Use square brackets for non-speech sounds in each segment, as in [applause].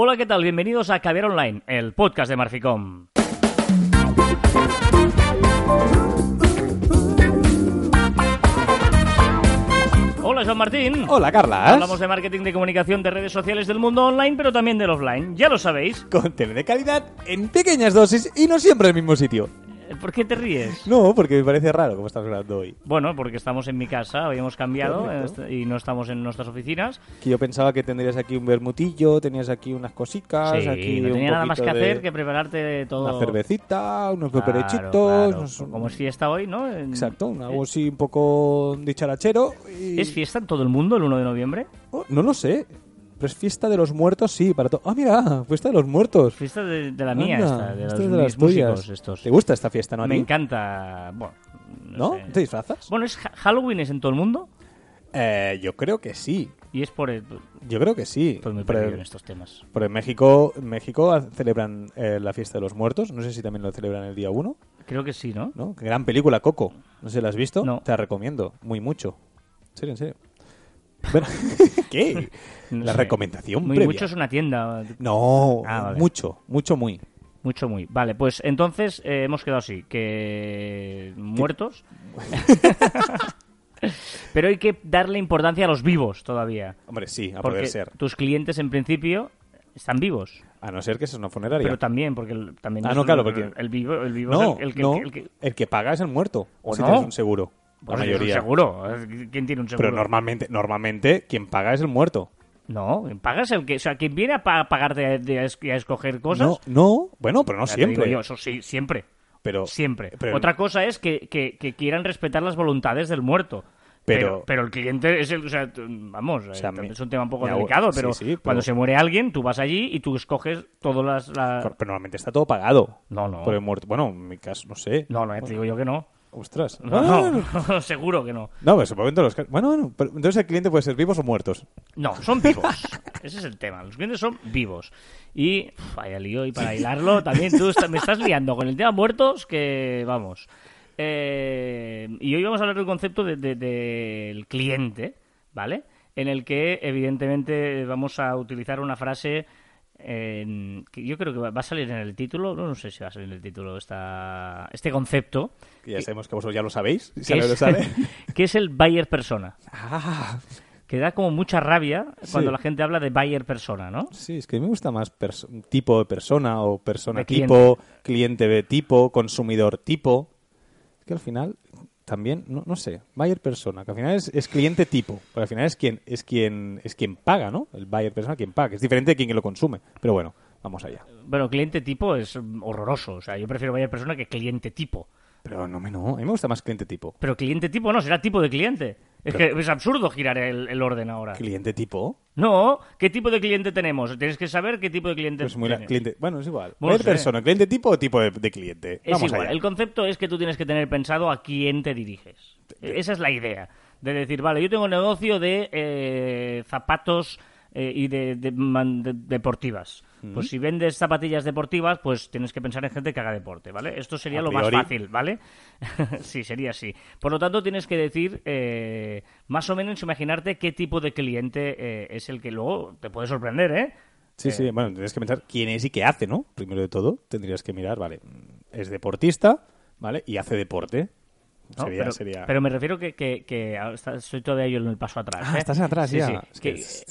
Hola, ¿qué tal? Bienvenidos a Caviar Online, el podcast de Marficom. Hola, Joan Martín. Hola, Carlas. Hablamos de marketing de comunicación de redes sociales del mundo online, pero también del offline. Ya lo sabéis. Contenido de calidad en pequeñas dosis y no siempre en el mismo sitio. ¿Por qué te ríes? No, porque me parece raro como estás hablando hoy. Bueno, porque estamos en mi casa, hoy hemos cambiado Correcto. este- y no estamos en nuestras oficinas. Que yo pensaba que tendrías aquí un bermutillo, tenías aquí unas cositas, Sí, aquí no un tenía nada más que hacer que prepararte todo. Una cervecita, unos Claro, peperechitos... claro. unos- Como es fiesta hoy, ¿no? Exacto, un algo así un poco dicharachero. Y... ¿Es fiesta en todo el mundo el 1 de noviembre? Oh, no lo sé. Pero es fiesta de los muertos, sí, para todo. Ah, mira, fiesta de los muertos. Fiesta de, de la mía, Anda, esta, de los de las músicos estos. ¿Te gusta esta fiesta, no? Me encanta. Bueno, no, ¿No? sé. ¿Te disfrazas? Bueno, ¿es Ha- Halloween es en todo el mundo? Eh, yo creo que sí. Y es por el... Yo creo que sí. Estoy muy Pero- perdido en estos temas. Pero en México, en México celebran eh, la fiesta de los muertos. No sé si también lo celebran el día 1. Creo que sí, ¿no? ¿no? Gran película, Coco. No sé si la has visto. No. Te la recomiendo. Muy mucho. En serio, en serio. Bueno, [laughs] ¿qué? No la sé. recomendación Muy previa. mucho es una tienda. No, Ah, vale. mucho, mucho, muy. Mucho, muy. Vale, pues entonces eh, hemos quedado así, que muertos. [laughs] Pero hay que darle importancia a los vivos todavía. Hombre, sí, a Porque poder ser. tus clientes en principio están vivos. A no ser que sea una funeraria. Pero también, porque el- también Ah, es no, el- claro, porque- el vivo, el vivo no, es el, el que, no, el que- el que paga es el muerto. ¿O si no? tienes un seguro. La un mayoría. seguro. ¿Quién tiene un seguro? Pero normalmente, normalmente quien paga es el muerto. No, pagas el que, o sea, quien viene a pa- pagarte de- a es- a escoger cosas. No, no, bueno, pero no ya siempre. yo, eso sí, siempre. Pero Siempre. pero- Otra cosa es que, que- que quieran respetar las voluntades del muerto. Pero, Pero- pero el cliente es el. O sea, vamos, eh, sea, es un tema un poco delicado, pero, sí, cuando se muere alguien, tú vas allí y tú escoges todas las. la- Pero normalmente está todo pagado. No, no. Por el muerto. Bueno, en mi caso, no sé. No, no, te digo yo que no. Ostras. No, No, no, no, seguro que no. No, en todos los Bueno, bueno. pero entonces el cliente puede ser vivos o muertos. No, son vivos. Ese es el tema. Los clientes son vivos. Y, vaya lío, y para hilarlo, también tú me estás liando con el tema muertos que, vamos. Eh, y hoy vamos a hablar del concepto de- de- del cliente, ¿vale? En el que, evidentemente, vamos a utilizar una frase que yo creo que va a salir en el título, no, no sé si va a salir en el título esta, este concepto, Que ya sabemos que vosotros ya lo sabéis. Si que lo es, sabe. [laughs] que es el buyer persona. Ah, Que da como mucha rabia cuando Sí. la gente habla de buyer persona, ¿no? sí, es que me gusta más tipo de persona o persona De tipo, cliente de tipo, consumidor tipo. Es que al final también, no, no sé, buyer persona, que al final es, es cliente tipo, pero al final es quien, es quien, es quien paga, ¿no? El buyer persona quien paga, que es diferente de quien lo consume. Pero bueno, vamos allá. Bueno, cliente tipo es horroroso. O sea, yo prefiero buyer persona que cliente tipo. Pero no, me no, a mí me gusta más cliente tipo. Pero cliente tipo no, será tipo de cliente. Es que es absurdo girar el, el orden ahora. ¿Cliente tipo? No, ¿qué tipo de cliente tenemos? Tienes que saber qué tipo de cliente Pues muy la- tienes. cliente, bueno, es igual. Bueno, ¿Buyer sé. persona, cliente tipo o tipo de, de cliente? Es Vamos igual, allá. el concepto es que tú tienes que tener pensado a quién te diriges. Esa es la idea. De decir, vale, yo tengo un negocio de eh, zapatos eh, y de, de- man- de- Pues si vendes zapatillas deportivas, pues tienes que pensar en gente que haga deporte, ¿vale? Esto sería lo más fácil, ¿vale? [laughs] sí, sería así. Por lo tanto, tienes que decir, eh, más o menos imaginarte qué tipo de cliente eh, es el que luego te puede sorprender, ¿eh? Sí, sí, bueno, tendrías que pensar quién es y qué hace, ¿no? Primero de todo, tendrías que mirar, vale, es deportista, ¿vale? Y hace deporte. ¿no? Sería, pero, sería... pero me refiero que, que, estoy todavía yo en el paso atrás. Ah, ¿eh? estás atrás Sí, ya. sí. Es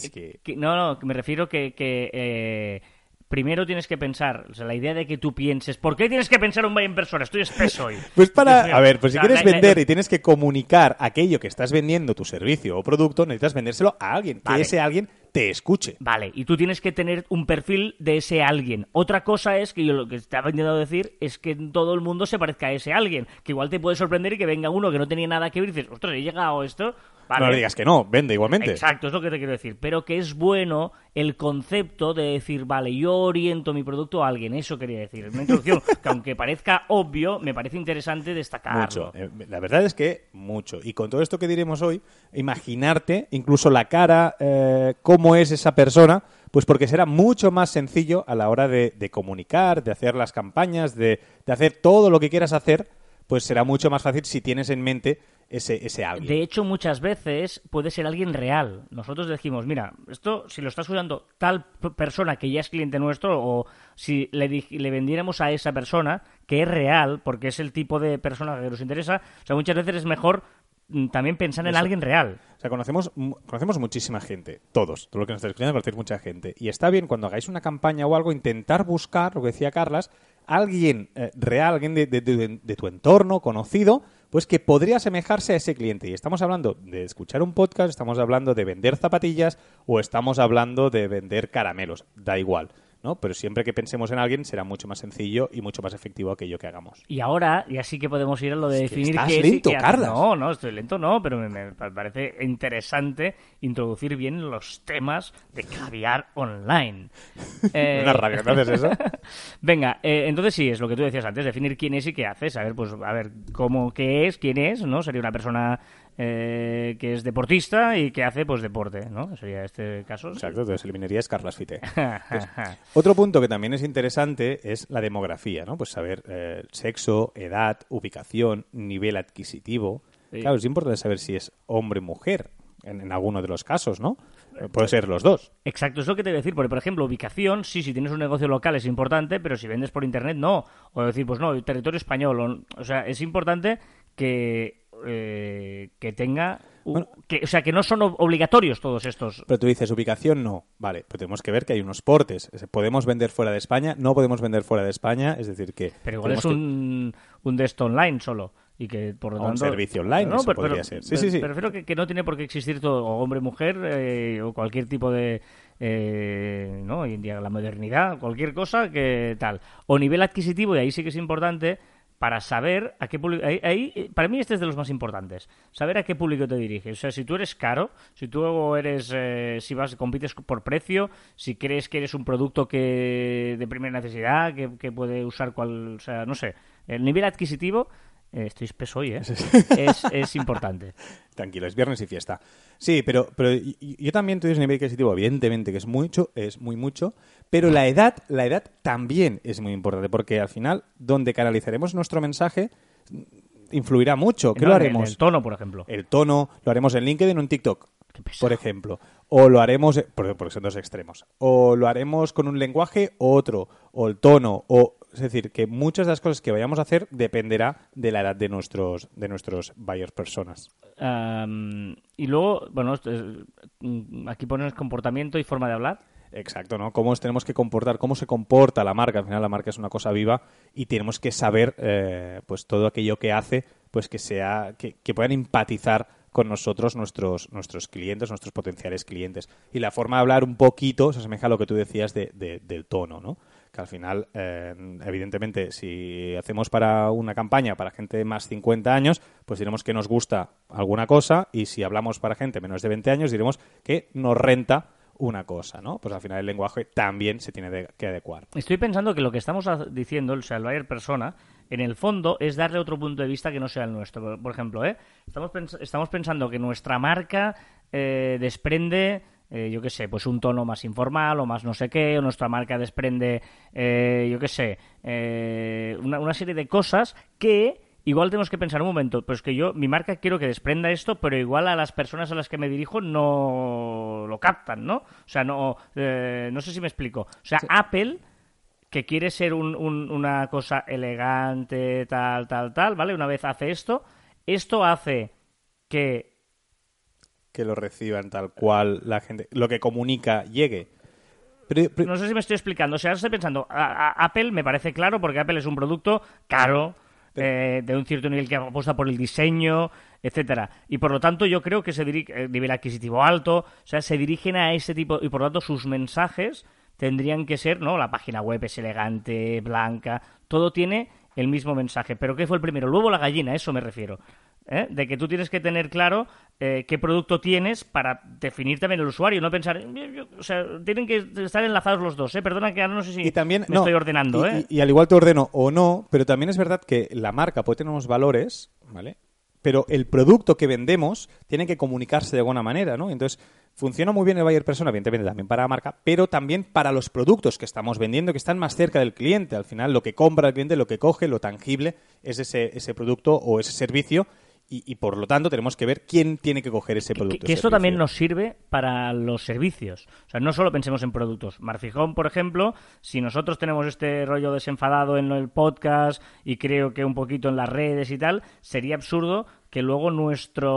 que- es no, no, me refiero que, que eh, primero tienes que pensar, o sea, la idea de que tú pienses, ¿por qué tienes que pensar un en persona? Estoy espeso hoy. [laughs] Pues para, a ver, pues si quieres vender y tienes que comunicar aquello que estás vendiendo, tu servicio o producto, necesitas vendérselo a alguien, Vale. que ese alguien te escuche. Vale, y tú tienes que tener un perfil de ese alguien. Otra cosa es que yo lo que estaba intentando decir es que todo el mundo se parezca a ese alguien. Que igual te puede sorprender y que venga uno que no tenía nada que ver y dices, ostras, he llegado a esto. Vale. No le digas que no, vende igualmente. Exacto, es lo que te quiero decir. Pero que es bueno el concepto de decir, vale, yo oriento mi producto a alguien. Eso quería decir. Una introducción [laughs] que, aunque parezca obvio, me parece interesante destacarlo. Mucho. Eh, La verdad es que mucho. Y con todo esto que diremos hoy, imaginarte incluso la cara, eh, cómo es esa persona, pues porque será mucho más sencillo a la hora de, de comunicar, de hacer las campañas, de, de hacer todo lo que quieras hacer, pues será mucho más fácil si tienes en mente ese, ese alguien. De hecho, muchas veces puede ser alguien real. Nosotros decimos, mira, esto si lo está usando tal persona que ya es cliente nuestro o si le, di- le vendiéramos a esa persona que es real, porque es el tipo de persona que nos interesa, o sea, muchas veces es mejor mm, también pensar en Eso. alguien real. O sea, conocemos, conocemos muchísima gente, todos, todo lo que nos está escuchando, conocéis mucha gente. Y está bien cuando hagáis una campaña o algo, intentar buscar, lo que decía Carlas, alguien eh, real, alguien de, de- de- de tu entorno, conocido, pues que podría asemejarse a ese cliente. Y estamos hablando de escuchar un podcast, estamos hablando de vender zapatillas o estamos hablando de vender caramelos, da igual. ¿No? Pero siempre que pensemos en alguien será mucho más sencillo y mucho más efectivo aquello que hagamos. Y ahora ya sí que podemos ir a lo de Es que definir estás qué es y lento, hace. Carlas. No, no, estoy lento, no, pero me, me parece interesante introducir bien los temas de caviar online. [laughs] Eh, Una rabia, ¿no haces eso? [laughs] Venga, eh, entonces sí, es lo que tú decías antes, definir quién es y qué hace, saber, pues, a ver, cómo, qué es, quién es, ¿no? Sería una persona eh, que es deportista y que hace, pues, deporte, ¿no? Sería este caso. Exacto, entonces eliminarías Carlas Fite. [laughs] Pues, Otro punto que también es interesante es la demografía, ¿no? Pues saber eh, sexo, edad, ubicación, nivel adquisitivo. Sí. Claro, es importante saber si es hombre o mujer en, en alguno de los casos, ¿no? Eh, Puede ser los dos. Exacto, es lo que te voy a decir, porque por ejemplo, ubicación, sí, si tienes un negocio local es importante, pero si vendes por internet, no. O decir, pues no, territorio español. O, o sea, es importante que, eh, que tenga... Bueno. que, o sea, que no son ob- obligatorios todos estos. Pero tú dices ubicación no. Vale, pero tenemos que ver que hay unos portes. Es- Podemos vender fuera de España, no podemos vender fuera de España, es decir que... Pero igual es tenemos que- un, un desktop online solo. Y que por lo O un tanto. servicio online, eso podría ser. Sí, sí, sí. Prefiero que, que no tiene por qué existir todo, o hombre, mujer, eh, o cualquier tipo de. eh, ¿No? Hoy en día la modernidad, cualquier cosa que tal. O nivel adquisitivo, y ahí sí que es importante para saber a qué público. Ahí, ahí, para mí, este es de los más importantes. Saber a qué público te diriges. O sea, si tú eres caro, si tú eres. eh, si vas, compites por precio, si crees que eres un producto que de primera necesidad, que, que puede usar cual. O sea, no sé. El nivel adquisitivo. Eh, estoy espeso hoy, ¿eh? es, es importante. [laughs] Tranquilo, es viernes y fiesta. Sí, pero, pero yo también tuve ese nivel adquisitivo, evidentemente, que es mucho, es muy mucho, pero la edad, la edad también es muy importante, porque al final, donde canalizaremos nuestro mensaje, influirá mucho. ¿Qué No, lo el- haremos? el tono, por ejemplo. El tono, lo haremos en LinkedIn o en TikTok, por ejemplo. O lo haremos, porque porque son dos extremos. O lo haremos con un lenguaje o otro, o el tono, o es decir, que muchas de las cosas que vayamos a hacer dependerá de la edad de nuestros de nuestros buyers personas. Y luego, bueno, mm, aquí pones comportamiento y forma de hablar. Exacto, ¿no? Cómo tenemos que comportar, cómo se comporta la marca. Al final la marca es una cosa viva y tenemos que saber, eh, pues todo aquello que hace, pues que sea, que, que puedan empatizar con nosotros nuestros, nuestros clientes, nuestros potenciales clientes. Y la forma de hablar un poquito se asemeja a lo que tú decías de- de- del tono, ¿no? Que al final, eh, evidentemente, si hacemos para una campaña para gente de más 50 años, pues diremos que nos gusta alguna cosa y si hablamos para gente menos de 20 años, diremos que nos renta una cosa, ¿no? Pues al final el lenguaje también se tiene de- que adecuar. Estoy pensando que lo que estamos diciendo, el buyer persona, en el fondo es darle otro punto de vista que no sea el nuestro. Por, ejemplo, ¿eh? estamos, estamos pensando que nuestra marca eh, desprende, eh, yo qué sé, pues un tono más informal o más no sé qué, o nuestra marca desprende, eh, yo qué sé, eh, una, una serie de cosas que igual tenemos que pensar un momento, pues que yo, mi marca quiero que desprenda esto, pero igual a las personas a las que me dirijo no lo captan, ¿no? O sea, no, eh, no sé si me explico. O sea, Apple que quiere ser un- un- una cosa elegante, tal, tal, tal, ¿vale? Una vez hace esto, esto hace que Que lo reciban tal cual la gente, lo que comunica llegue. Pero, pero- No sé si me estoy explicando. O sea, ahora estoy pensando, a- a- Apple me parece claro porque Apple es un producto caro, eh, de un cierto nivel que apuesta por el diseño, etcétera. Y por lo tanto yo creo que se dirige, eh, nivel adquisitivo alto, o sea, se dirigen a ese tipo, y por lo tanto sus mensajes tendrían que ser, ¿no? La página web es elegante, blanca, todo tiene el mismo mensaje. Pero ¿qué fue el primero? Luego la gallina, a eso me refiero. ¿Eh? De que tú tienes que tener claro eh, qué producto tienes para definir también el usuario, no pensar, yo- yo- o sea, tienen que estar enlazados los dos, ¿eh? Perdona que ahora no sé si y también me no, estoy ordenando, y, ¿eh? y- y al igual te ordeno o no, pero también es verdad que la marca puede tener unos valores, ¿vale? Pero el producto que vendemos tiene que comunicarse de alguna manera, ¿no? Entonces, funciona muy bien el buyer persona, evidentemente también para la marca, pero también para los productos que estamos vendiendo, que están más cerca del cliente. Al final, lo que compra el cliente, lo que coge, lo tangible, es ese, ese producto o ese servicio y, y, por lo tanto tenemos que ver quién tiene que coger ese producto. Que, que esto también nos sirve para los servicios. O sea, no solo pensemos en productos. Marfijón, por ejemplo, si nosotros tenemos este rollo desenfadado en el podcast y creo que un poquito en las redes y tal, sería absurdo que luego nuestra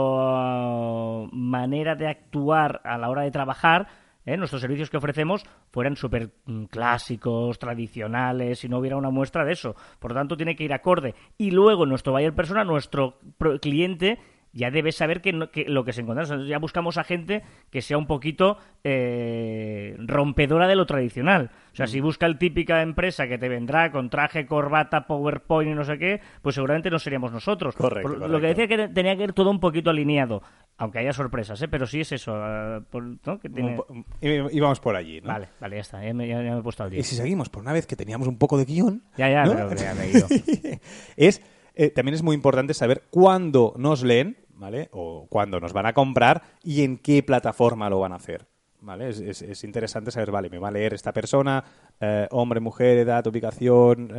manera de actuar a la hora de trabajar ¿eh? nuestros servicios que ofrecemos fueran súper mm, clásicos, tradicionales, y no hubiera una muestra de eso. Por lo tanto, tiene que ir acorde. Y luego, nuestro buyer persona, nuestro cliente, ya debe saber que, lo que se encuentra. ya buscamos a gente que sea un poquito eh, rompedora de lo tradicional. O sea, si busca el típica empresa que te vendrá con traje, corbata, PowerPoint y no sé qué, pues seguramente no seríamos nosotros. Correcto, Lo que decía que tenía que ir todo un poquito alineado. Aunque haya sorpresas, ¿eh? Pero sí es eso. Eh, ¿no? que tiene... Y vamos por allí, ¿no? Vale, vale, ya está. Ya me, he puesto al día. Y si seguimos, por una vez que teníamos un poco de guion... Ya, ya, ¿no? pero ya me he ido. [laughs] es... Eh, también es muy importante saber cuándo nos leen, ¿vale? O cuándo nos van a comprar y en qué plataforma lo van a hacer. ¿Vale? Es, es, es interesante saber, vale, me va a leer esta persona, eh, hombre, mujer, edad, ubicación,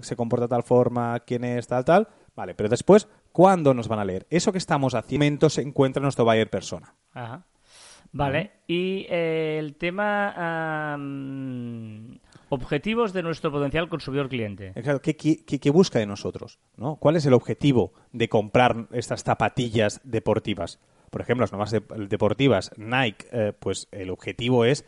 se comporta de tal forma, quién es, tal, tal. Vale, pero después, ¿cuándo nos van a leer? Eso que estamos haciendo se encuentra en nuestro buyer persona. Ajá. Vale, y eh, el tema objetivos de nuestro potencial consumidor cliente. Exacto, ¿Qué, qué, busca de nosotros? ¿no? ¿Cuál es el objetivo de comprar estas zapatillas deportivas? Por ejemplo, las nuevas deportivas Nike, eh, pues el objetivo es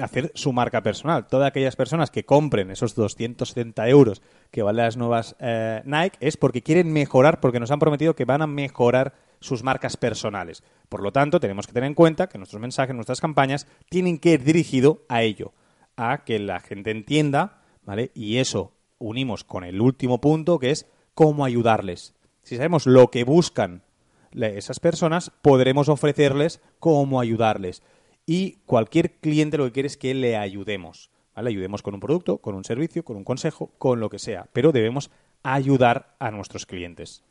hacer su marca personal. Todas aquellas personas que compren esos 270 euros que valen las nuevas eh, Nike es porque quieren mejorar, porque nos han prometido que van a mejorar sus marcas personales. Por lo tanto, tenemos que tener en cuenta que nuestros mensajes, nuestras campañas, tienen que ir dirigido a ello, a que la gente entienda, ¿vale? Y eso unimos con el último punto, que es cómo ayudarles. Si sabemos lo que buscan esas personas, podremos ofrecerles cómo ayudarles y cualquier cliente lo que quiere es que le ayudemos. ¿vale? Ayudemos con un producto, con un servicio, con un consejo, con lo que sea, pero debemos ayudar a nuestros clientes.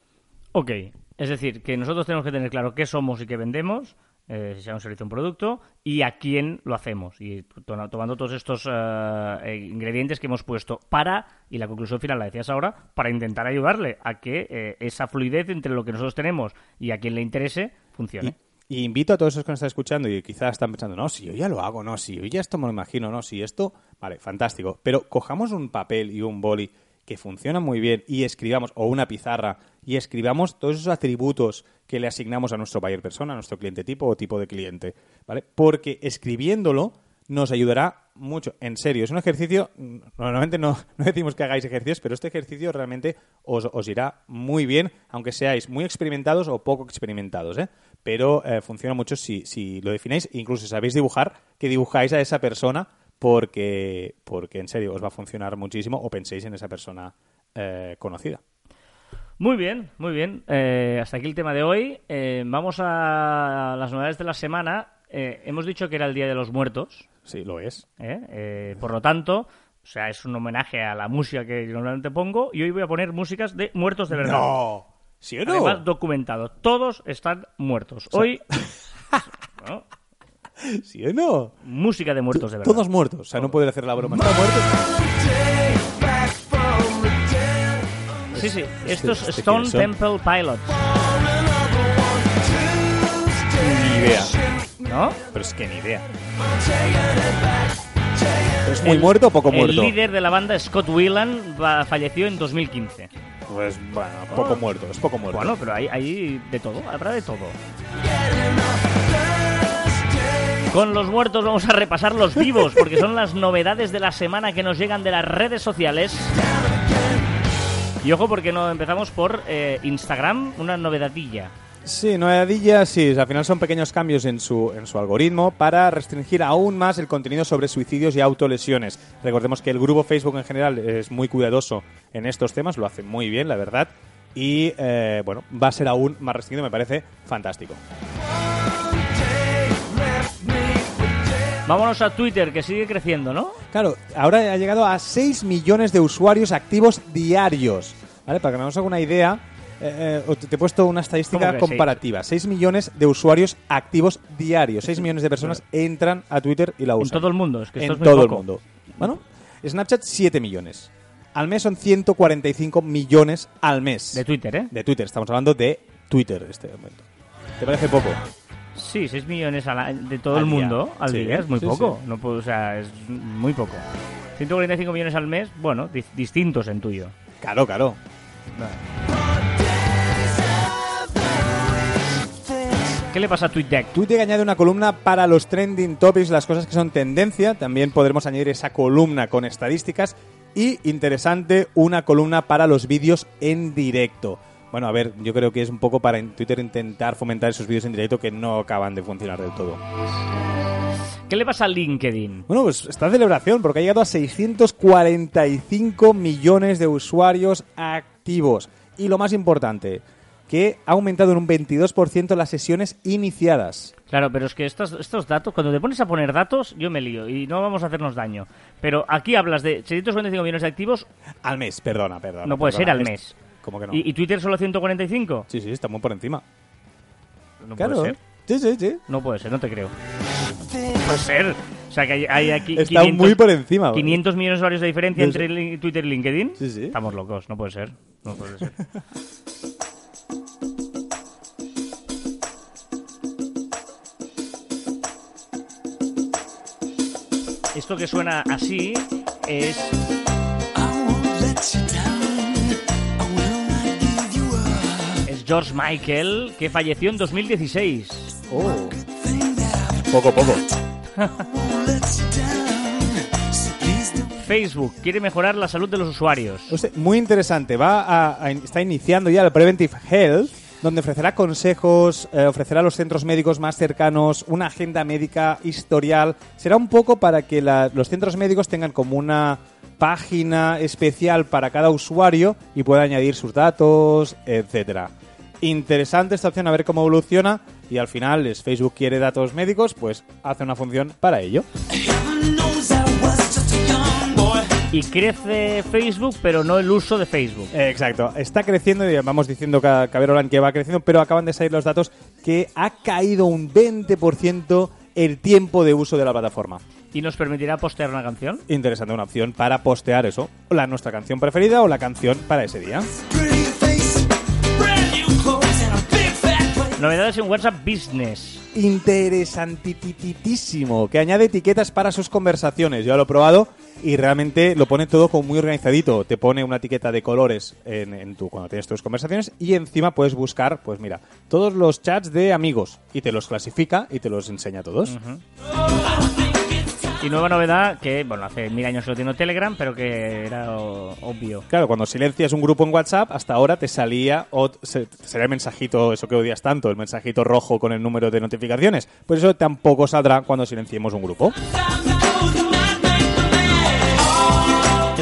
Ok, es decir, que nosotros tenemos que tener claro qué somos y qué vendemos, eh, si sea un servicio o un producto, y a quién lo hacemos. Y tomando todos estos eh, eh, ingredientes que hemos puesto para, y la conclusión final la decías ahora, para intentar ayudarle a que esa fluidez entre lo que nosotros tenemos y a quien le interese funcione. Y invito a todos esos que nos están escuchando y quizás están pensando, no, si yo ya lo hago, no, si yo ya esto me lo imagino, no, si esto, vale, fantástico. Pero cojamos un papel y un boli que funciona muy bien y escribamos, o una pizarra, y escribamos todos esos atributos que le asignamos a nuestro buyer persona, a nuestro cliente tipo o tipo de cliente, ¿vale? Porque escribiéndolo nos ayudará mucho. En serio, es un ejercicio, normalmente no, [laughs] no decimos que hagáis ejercicios, pero este ejercicio realmente os, os, irá muy bien, aunque seáis muy experimentados o poco experimentados, ¿eh? Pero eh, funciona mucho si, si lo defináis, incluso sabéis dibujar, que dibujáis a esa persona porque, porque en serio os va a funcionar muchísimo o penséis en esa persona eh, conocida. Muy bien, muy bien. Eh, hasta aquí el tema de hoy. vamos a las novedades de la semana. hemos dicho que era el Día de los Muertos. Sí, lo es. ¿Eh? Eh, por lo tanto, o sea, es un homenaje a la música que normalmente pongo y hoy voy a poner músicas de muertos de verdad. ¡No! ¿Sí o no? Además, documentado. Todos están muertos. Hoy... [laughs] ¿Sí o no? Música de muertos de verdad. Todos muertos. O sea, no puede hacer la broma. ¿Están muertos? Sí, sí. Estos ¿Este Stone Temple Pilots. Ni idea. ¿No? Pero es que ni idea. ¿Es muy muerto o poco muerto? El líder de la banda, Scott Whelan, falleció en 2015. Pues bueno, poco muerto, es poco muerto. Bueno, pero hay, hay de todo, habrá de todo. Con los muertos vamos a repasar los vivos, porque son las novedades de la semana que nos llegan de las redes sociales. Y ojo, porque no empezamos por eh, Instagram, una novedadilla. Sí, novedadillas, sí. Al final son pequeños cambios en su, en su algoritmo para restringir aún más el contenido sobre suicidios y autolesiones. Recordemos que el grupo Facebook en general es muy cuidadoso en estos temas, lo hace muy bien, la verdad. Y eh, bueno, va a ser aún más restringido, me parece fantástico. Vámonos a Twitter, que sigue creciendo, ¿no? Claro, ahora ha llegado a 6 millones de usuarios activos diarios. ¿Vale? Para que nos haga una idea, eh, eh, te he puesto una estadística comparativa. 6 millones de usuarios activos diarios. 6 millones de personas entran a Twitter y la usan. En todo el mundo. Es que en todo el mundo. Bueno, Snapchat 7 millones. Al mes son 145 millones al mes. De Twitter, ¿eh? De Twitter. Estamos hablando de Twitter este momento. ¿Te parece poco? Sí, 6 millones a- de todo Al el día. mundo al Sí, día es muy sí, poco. No puedo, o sea, es muy poco. 145 millones al mes, bueno, di- distintos en tuyo. Claro, claro. ¿Qué le pasa a TweetDeck? Twitter añade una columna para los trending topics, las cosas que son tendencia. También podremos añadir esa columna con estadísticas. Y, interesante, una columna para los vídeos en directo. Bueno, a ver, yo creo que es un poco para en Twitter intentar fomentar esos vídeos en directo que no acaban de funcionar del todo. ¿Qué le pasa a LinkedIn? Bueno, pues está en celebración porque ha llegado a 645 millones de usuarios activos. Y lo más importante, que ha aumentado en un 22% las sesiones iniciadas. Claro, pero es que estos, estos datos, cuando te pones a poner datos, yo me lío y no vamos a hacernos daño. Pero aquí hablas de 645 millones de activos, Al mes, perdona, perdona. no puede ser al Es- mes. ¿Cómo que no? ¿Y, y Twitter solo 145? Sí, sí, está muy por encima. No claro. puede ser. Sí, sí, sí. No puede ser, no te creo. No puede ser. O sea, que hay, hay aquí Está muy por encima. 500 millones de usuarios de diferencia entre Twitter y LinkedIn. Sí, sí. Estamos locos, no puede ser. No puede ser. [laughs] Esto que suena así es es George Michael que falleció en 2016. Oh. Poco, poco. Facebook quiere mejorar la salud de los usuarios. O sea, muy interesante. Va a, a- está iniciando ya el Preventive Health, donde ofrecerá consejos, eh, ofrecerá a los centros médicos más cercanos una agenda médica historial. Será un poco para que la- los centros médicos tengan como una página especial para cada usuario y pueda añadir sus datos, etcétera. Interesante esta opción, a ver cómo evoluciona. Y al final, es Facebook quiere datos médicos, pues hace una función para ello. Y crece Facebook, pero no el uso de Facebook. Eh, Exacto, está creciendo y vamos diciendo que Caberolan que va creciendo, pero acaban de salir los datos que ha caído un 20% el tiempo de uso de la plataforma. ¿Y nos permitirá postear una canción? Interesante, una opción para postear eso, la nuestra canción preferida o la canción para ese día. Novedades en WhatsApp Business. Interesantitísimo, que añade etiquetas para sus conversaciones. Yo lo he probado y realmente lo pone todo como muy organizadito. Te pone una etiqueta de colores en, cuando tienes tus conversaciones y encima puedes buscar, pues mira, todos los chats de amigos y te los clasifica y te los enseña todos. Y nueva novedad que, bueno, hace mil años lo tiene Telegram, pero que era o- obvio. Claro, cuando silencias un grupo en WhatsApp, hasta ahora te salía o se, el mensajito, eso que odias tanto, el mensajito rojo con el número de notificaciones. Pues eso tampoco saldrá cuando silenciemos un grupo.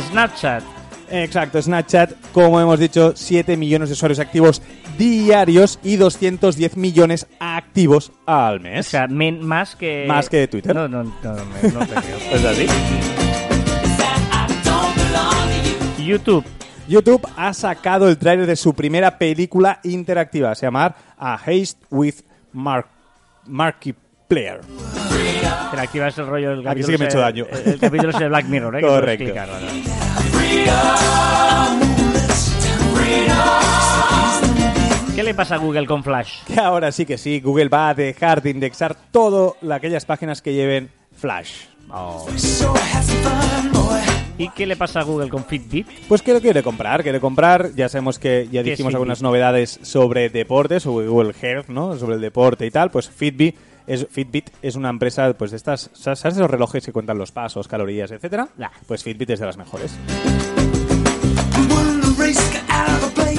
Snapchat. Exacto, Snapchat, como hemos dicho, 7 millones de usuarios activos diarios y 210 millones activos al O mes. sea, men- más que... Más que Twitter. No, no, no, no, no te creo. [laughs] ¿Es así? YouTube. YouTube ha sacado el tráiler de su primera película interactiva. Se llama A Haste with Mark Marky Player. Te activas el rollo del Aquí capítulo sí que me he hecho daño. El, el capítulo ese de Black Mirror, ¿eh? [laughs] que Correcto. vale. ¿Qué le pasa a Google con Flash? Que [laughs] ahora sí que sí, Google va a dejar de indexar todas aquellas páginas que lleven Flash. ¿Y qué le pasa a Google con Fitbit? Pues que lo quiere comprar, quiere comprar. Ya sabemos que ya ¿Qué es dijimos algunas novedades sobre deportes, sobre Google Health, ¿no? Sobre el deporte y tal. Pues Fitbit es, Fitbit es una empresa, pues de estas, ¿sabes de los relojes que cuentan los pasos, calorías, etcétera? Nah. Pues Fitbit es de las mejores.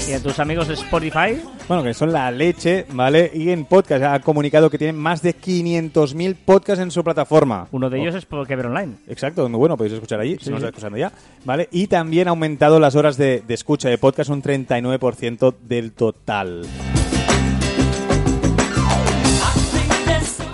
¿Y a tus amigos de Spotify? Bueno, que son la leche, ¿vale? Y en podcast ha comunicado que tienen más de 500.000 podcasts en su plataforma. Uno de ellos es Pokémon Online. Exacto, muy bueno, podéis escuchar allí, si no sí. estáis escuchando ya. ¿Vale? Y también ha aumentado las horas de, de escucha de podcast un 39% del total.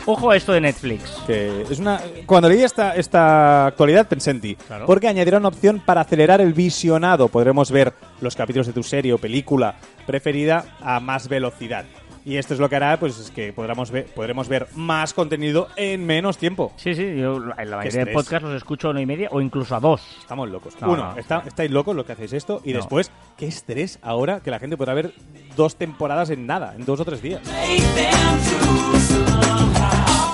Ojo a esto de Netflix. Que es una... Cuando leí esta, esta actualidad pensé en ti. Claro. Porque añadirá una opción para acelerar el visionado. Podremos ver los capítulos de tu serie o película preferida a más velocidad. Y esto es lo que hará, pues es que podremos ver, podremos ver más contenido en menos tiempo. Sí, sí, yo en la mayoría de podcasts los escucho a una y media o incluso a dos. Estamos locos. No, Uno, no. está- estáis locos los que hacéis esto. Y No. después, qué estrés ahora que la gente podrá ver dos temporadas en nada, en dos o tres días.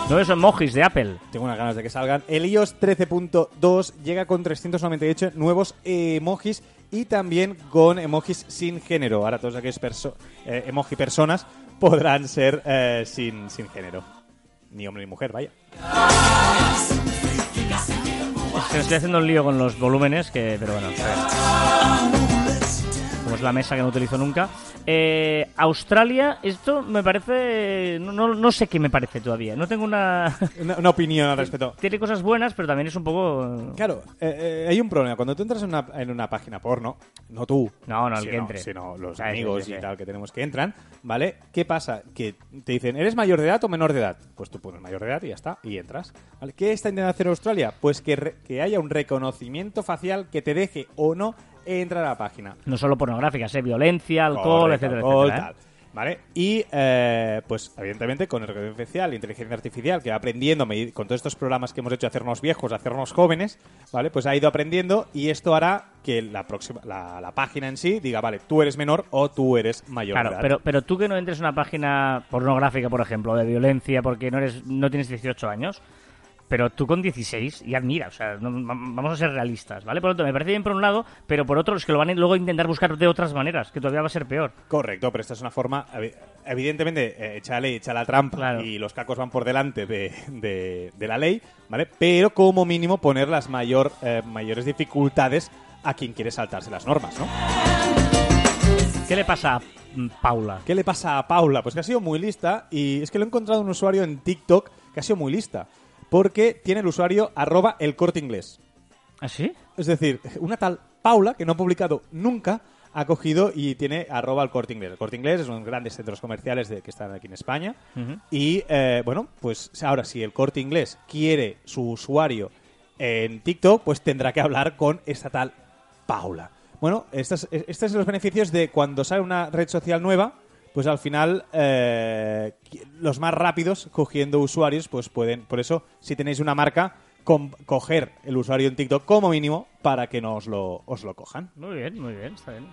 Nuevos emojis de Apple. Tengo unas ganas de que salgan. El iOS 13.2 llega con 398 nuevos emojis y también con emojis sin género. Ahora todos aquellos perso- eh, emoji personas podrán ser eh, sin, sin género. Ni hombre ni mujer, vaya. Que me estoy haciendo un lío con los volúmenes, que, pero bueno, a ver. Como es la mesa que no utilizo nunca. Eh, Australia, esto me parece. No, no, no sé qué me parece todavía. No tengo una. [laughs] Una, una opinión al respecto. [laughs] Tiene cosas buenas, pero también es un poco. Claro, eh, eh, hay un problema. Cuando tú entras en una, en una página porno, no tú, No, no, el sino, que entre. sino los Ah, sí, amigos sí, sí. y tal que tenemos que entran, ¿vale? ¿Qué pasa? Que te dicen, ¿eres mayor de edad o menor de edad? Pues tú pones mayor de edad y ya está, y entras. ¿Vale? ¿Qué está intentando hacer Australia? Pues que, re- que haya un reconocimiento facial que te deje o no entrar a la página. No solo pornográficas, ¿eh? Violencia, alcohol, Correcto, etcétera, alcohol, etcétera. ¿eh? tal. ¿Vale? Y, eh, pues, evidentemente, con el facial, inteligencia artificial, que va aprendiendo, con todos estos programas que hemos hecho, hacernos viejos, hacernos jóvenes, ¿vale? Pues ha ido aprendiendo y esto hará que la próxima, la, la página en sí diga, vale, tú eres menor o tú eres mayor Claro, pero, pero tú que no entres en una página pornográfica, por ejemplo, de violencia porque no eres no tienes 18 años, pero tú con 16 ya admira, o sea, no- vamos a ser realistas, ¿vale? Por lo tanto, me parece bien por un lado, pero por otro es que lo van a luego intentar buscar de otras maneras, que todavía va a ser peor. Correcto, pero esta es una forma, evi- evidentemente, eh, echa la ley, echa la trampa Claro. y los cacos van por delante de, de- de la ley, ¿vale? Pero como mínimo poner las mayor, eh, mayores dificultades a quien quiere saltarse las normas, ¿no? ¿Qué le pasa a mm, Paula? ¿Qué le pasa a Paula? Pues que ha sido muy lista y es que lo he encontrado un usuario en TikTok que ha sido muy lista. Porque tiene el usuario arroba el corte inglés. ¿Ah, sí? Es decir, una tal Paula, que no ha publicado nunca, ha cogido y tiene arroba el corte inglés. El corte inglés es uno de los grandes centros comerciales de, que están aquí en España. Y eh, bueno, pues ahora si el corte inglés quiere su usuario en TikTok, pues tendrá que hablar con esta tal Paula. Bueno, estos, estos son los beneficios de cuando sale una red social nueva, pues al final eh, los más rápidos cogiendo usuarios, pues pueden, por eso si tenéis una marca, coger el usuario en TikTok como mínimo para que no os lo, os lo cojan. Muy bien, muy bien, está bien.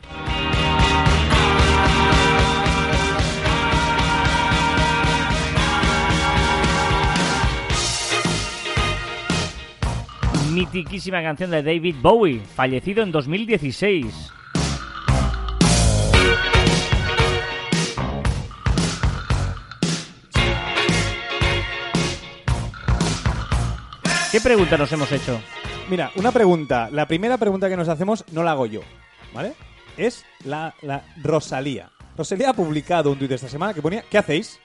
Mitiquísima canción de David Bowie, fallecido en 2016. ¿Qué pregunta nos hemos hecho? Mira, una pregunta. La primera pregunta que nos hacemos no la hago yo, ¿vale? Es la, la Rosalía. Rosalía ha publicado un tuit esta semana que ponía ¿Qué hacéis?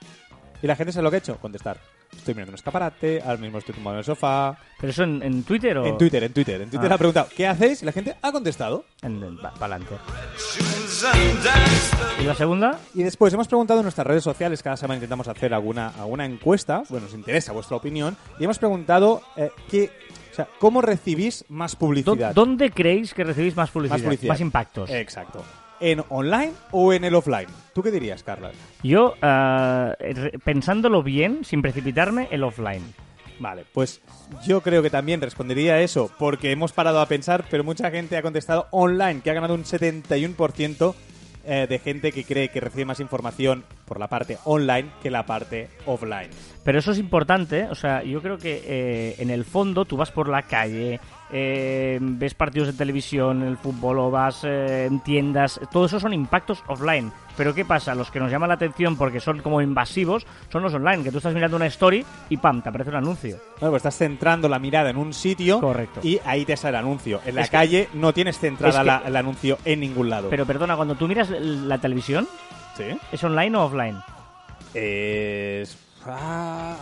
Y la gente sabe lo que ha hecho. Contestar. Estoy mirando un escaparate, ahora mismo estoy tumbado en el sofá. ¿Pero eso en, en Twitter o...? En Twitter, en Twitter. En Twitter Ah. ha preguntado ¿Qué hacéis? Y la gente ha contestado. Para adelante. ¿Y la segunda? Y después hemos preguntado en nuestras redes sociales, cada semana intentamos hacer alguna, alguna encuesta, bueno, nos interesa vuestra opinión, y hemos preguntado eh, qué, o sea, cómo recibís más ¿Dó- publicidad. ¿Dónde creéis que recibís más publicidad? Más publicidad. impactos. Exacto. ¿En online o en el offline? ¿Tú qué dirías, Carla? Yo, re- pensándolo bien, sin precipitarme, el offline. Vale, pues yo creo que también respondería a eso, porque hemos parado a pensar, pero mucha gente ha contestado online, que ha ganado un 71% eh, de gente que cree que recibe más información por la parte online que la parte offline. Pero eso es importante, o sea, yo creo que eh, en el fondo tú vas por la calle, eh, ves partidos de televisión, el fútbol o vas eh, en tiendas, todo eso son impactos offline. Pero ¿qué pasa? Los que nos llaman la atención porque son como invasivos son los online, que tú estás mirando una story y ¡pam! te aparece un anuncio. Bueno, pues estás centrando la mirada en un sitio Correcto. y ahí te sale el anuncio. En la Es que- calle no tienes centrada es que- la- el anuncio en ningún lado. Pero perdona, cuando tú miras la televisión, ¿Sí? ¿es online o offline? Es... ah,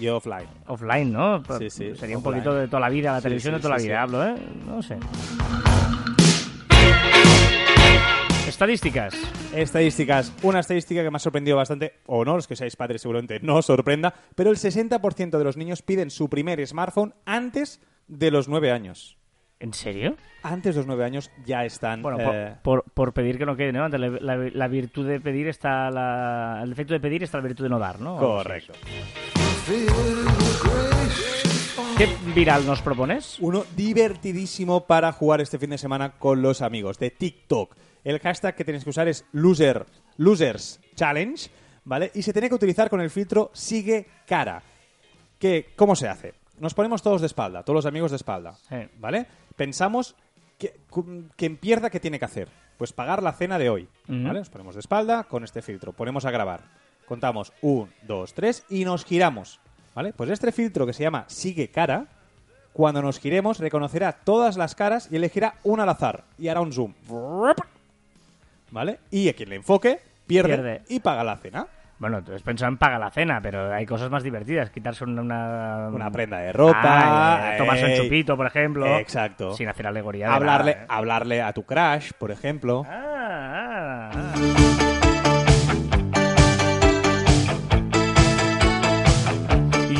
yo offline. Offline, ¿no? Sí, sí, Sería un offline. poquito de toda la vida, la Sí, televisión de toda la vida, hablo, ¿eh? No sé. Estadísticas. Estadísticas. Una estadística que me ha sorprendido bastante, o no, los que seáis padres seguramente no os sorprenda, pero el 60% de los niños piden su primer smartphone antes de los 9 años. ¿En serio? Antes de los nueve años ya están... Bueno, eh, por, por, por pedir que no quede, ¿no? La, la- la virtud de pedir está la... El defecto de pedir está la virtud de no dar, ¿no? Correcto. ¿Qué viral nos propones? Uno divertidísimo para jugar este fin de semana con los amigos de TikTok. El hashtag que tenéis que usar es loser, Losers Challenge, ¿vale? Y se tiene que utilizar con el filtro Sigue Cara. Que, ¿Cómo se hace? Nos ponemos todos de espalda, todos los amigos de espalda. ¿vale? Pensamos que, quien pierda, ¿qué tiene que hacer? Pues pagar la cena de hoy. ¿vale? Nos ponemos de espalda con este filtro, ponemos a grabar. Contamos un, dos, tres y nos giramos, ¿vale? Pues este filtro que se llama Sigue Cara, cuando nos giremos, reconocerá todas las caras y elegirá una al azar. Y hará un zoom. ¿Vale? Y a quien le enfoque, pierde, Pierde. y paga la cena. Bueno, entonces en paga la cena, pero hay cosas más divertidas. Quitarse una... Una, Una prenda de ropa. Ah, eh, tomarse un chupito, por ejemplo. Exacto. Sin hacer alegoría de Hablarle, nada, ¿eh? hablarle a tu crush, por ejemplo. Ah, ah, ah.